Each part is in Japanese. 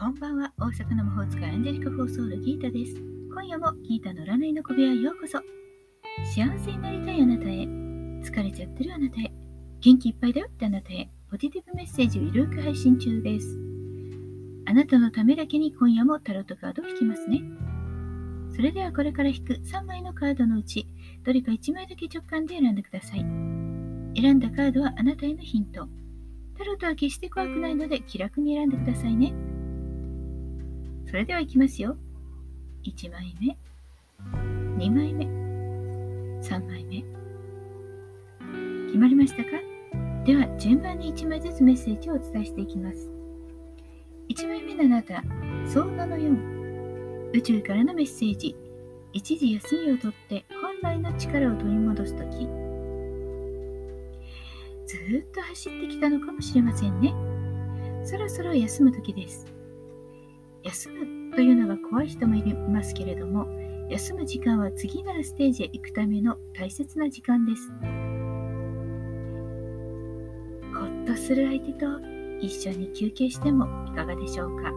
こんばんは。大阪の魔法使いアンジェリカ・フォーソールギータです。今夜もギータの占いの小部屋へようこそ。幸せになりたいあなたへ、疲れちゃってるあなたへ、元気いっぱいだよってあなたへ、ポジティブメッセージをゆるく配信中です。あなたのためだけに今夜もタロットカードを引きますね。それではこれから引く3枚のカードのうち、どれか1枚だけ直感で選んでください。選んだカードはあなたへのヒント。タロットは決して怖くないので気楽に選んでくださいね。それではいきますよ。1枚目、2枚目、3枚目。決まりましたか？では、順番に1枚ずつメッセージをお伝えしていきます。1枚目のあなた、ソーナの4、宇宙からのメッセージ、一時休みをとって本来の力を取り戻すとき、ずっと走ってきたのかもしれませんね。そろそろ休む時です。休むというのが怖い人もいますけれども休む時間は次なるステージへ行くための大切な時間です。ほっとする相手と一緒に休憩してもいかがでしょうか。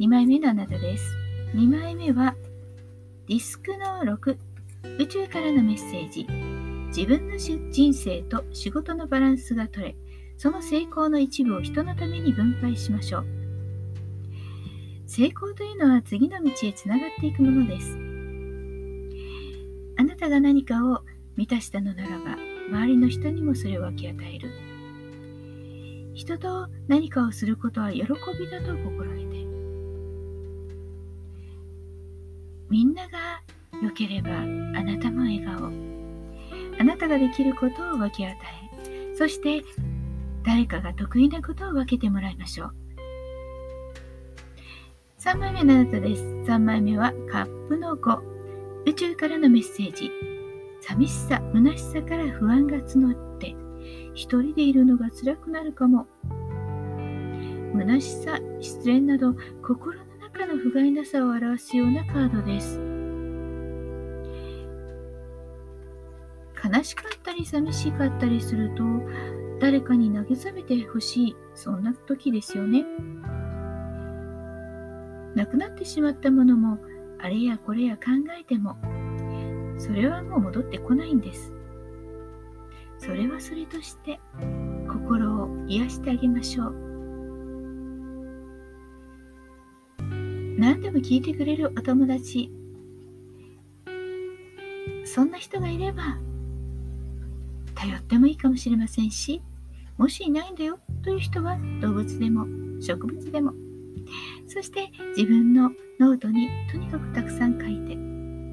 2枚目のあなたです。2枚目はディスクの6宇宙からのメッセージ。自分の人生と仕事のバランスが取れ。その成功の一部を人のために分配しましょう。成功というのは次の道へつながっていくものです。あなたが何かを満たしたのならば、周りの人にもそれを分け与える。人と何かをすることは喜びだと心得て。みんなが良ければあなたも笑顔。あなたができることを分け与え、そして誰かが得意なことを分けてもらいましょう。3枚目のあなたです。3枚目はカップの5。宇宙からのメッセージ。寂しさ、虚しさから不安が募って、一人でいるのが辛くなるかも。虚しさ、失恋など、心の中の不甲斐なさを表すようなカードです。悲しかったり寂しかったりすると、誰かに慰めてほしい、そんな時ですよね。亡くなってしまったものも、あれやこれや考えても、それはもう戻ってこないんです。それはそれとして、心を癒してあげましょう。何でも聞いてくれるお友達、そんな人がいれば、頼ってもいいかもしれませんし、もしいないんだよという人は動物でも植物でも。そして自分のノートにとにかくたくさん書い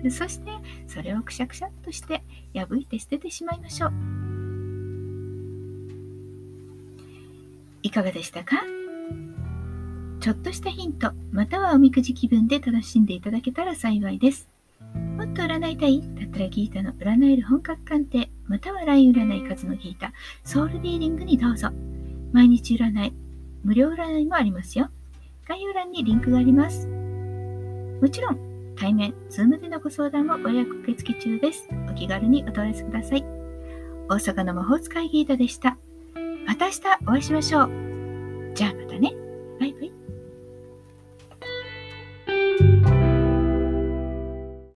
てそしてそれをくしゃくしゃっとして破いて捨ててしまいましょう。いかがでしたか？ちょっとしたヒントまたはおみくじ気分で楽しんでいただけたら幸いです。っと占いたいだったらギータの占える本格鑑定、または LINE 占い数のギータ、ソウルリーディングにどうぞ。毎日占い、無料占いもありますよ。概要欄にリンクがあります。もちろん、対面、 Zoom でのご相談もご予約受付中です。お気軽にお問い合わせください。大阪の魔法使いギータでした。また明日お会いしましょう。じゃあまたね。バイバイ。